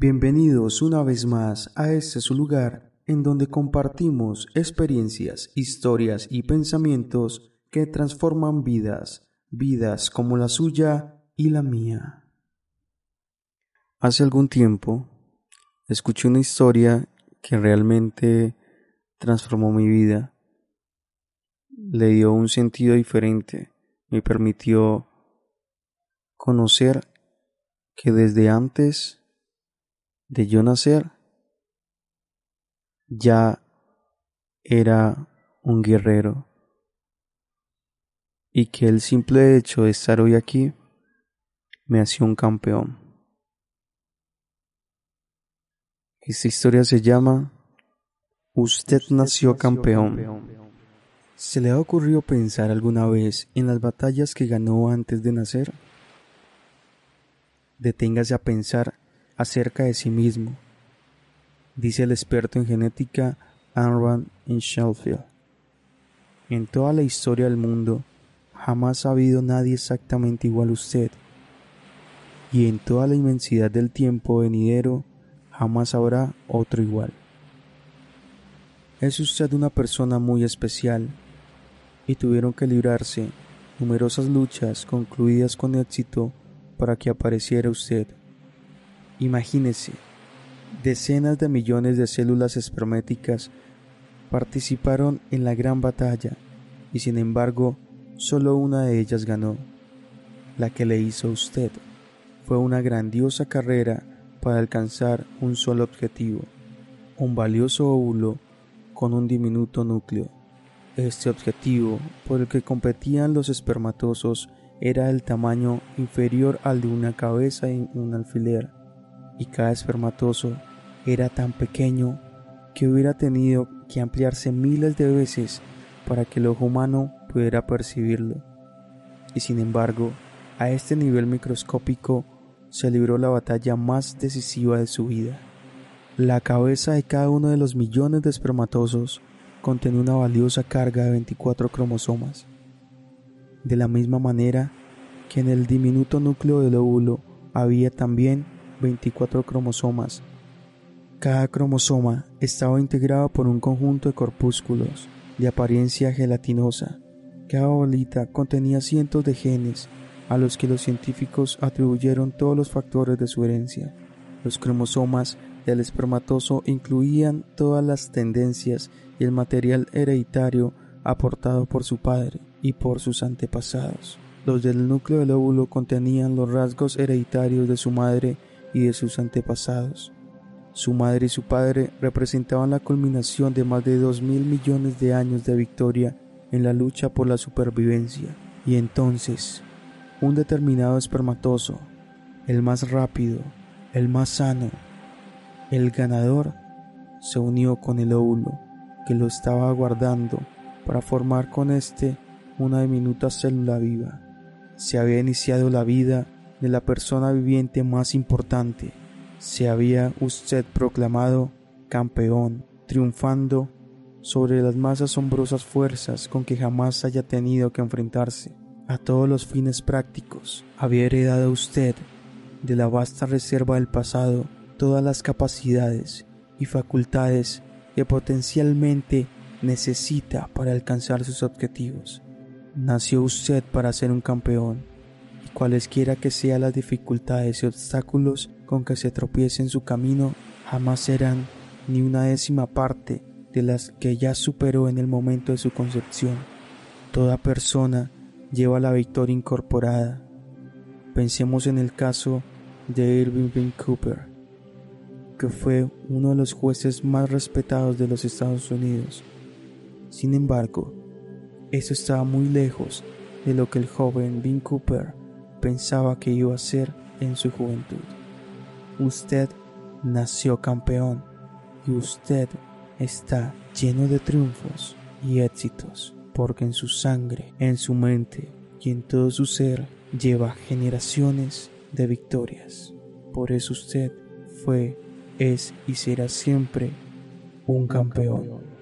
Bienvenidos una vez más a este su lugar en donde compartimos experiencias, historias y pensamientos que transforman vidas, vidas como la suya y la mía. Hace algún tiempo escuché una historia que realmente transformó mi vida, le dio un sentido diferente, me permitió conocer que desde antes de yo nacer ya era un guerrero y que el simple hecho de estar hoy aquí me hacía un campeón. Esta historia se llama Usted nació campeón. ¿Se le ha ocurrido pensar alguna vez en las batallas que ganó antes de nacer? Deténgase a pensar acerca de sí mismo, dice el experto en genética Anran en Sheffield. En toda la historia del mundo, jamás ha habido nadie exactamente igual a usted, y en toda la inmensidad del tiempo venidero, jamás habrá otro igual. Es usted una persona muy especial, y tuvieron que librarse numerosas luchas concluidas con éxito para que apareciera usted. Imagínese, decenas de millones de células esperméticas participaron en la gran batalla y sin embargo solo una de ellas ganó, la que le hizo usted. Fue una grandiosa carrera para alcanzar un solo objetivo, un valioso óvulo con un diminuto núcleo. Este objetivo por el que competían los espermatosos era el tamaño inferior al de una cabeza en un alfiler, y cada espermatozo era tan pequeño que hubiera tenido que ampliarse miles de veces para que el ojo humano pudiera percibirlo. Y sin embargo, a este nivel microscópico se libró la batalla más decisiva de su vida. La cabeza de cada uno de los millones de espermatosos contenía una valiosa carga de 24 cromosomas de la misma manera que en el diminuto núcleo del óvulo había también 24 cromosomas. Cada cromosoma estaba integrado por un conjunto de corpúsculos de apariencia gelatinosa. Cada bolita contenía cientos de genes a los que los científicos atribuyeron todos los factores de su herencia. Los cromosomas del espermatozo incluían todas las tendencias y el material hereditario aportado por su padre y por sus antepasados. Los del núcleo del óvulo contenían los rasgos hereditarios de su madre y de sus antepasados. Su madre y su padre representaban la culminación de más de dos mil millones de años de victoria en la lucha por la supervivencia. Y entonces, un determinado espermatozo, el más rápido, el más sano, el ganador, se unió con el óvulo que lo estaba aguardando para formar con éste una diminuta célula viva. Se había iniciado la vida de la persona viviente más importante. Se había usted proclamado campeón, triunfando sobre las más asombrosas fuerzas con que jamás haya tenido que enfrentarse. A todos los fines prácticos, había heredado usted de la vasta reserva del pasado todas las capacidades y facultades que potencialmente necesita para alcanzar sus objetivos. Nació usted para ser un campeón, cualesquiera que sean las dificultades y obstáculos con que se tropiece en su camino, jamás serán ni una décima parte de las que ya superó en el momento de su concepción. Toda persona lleva la victoria incorporada. Pensemos en el caso de Irving B. Cooper, que fue uno de los jueces más respetados de los Estados Unidos sin embargo, eso estaba muy lejos de lo que el joven Vin Cooper pensaba que iba a ser en su juventud. Usted nació campeón y usted está lleno de triunfos y éxitos porque en su sangre, en su mente y en todo su ser lleva generaciones de victorias. Por eso usted fue, es y será siempre un campeón.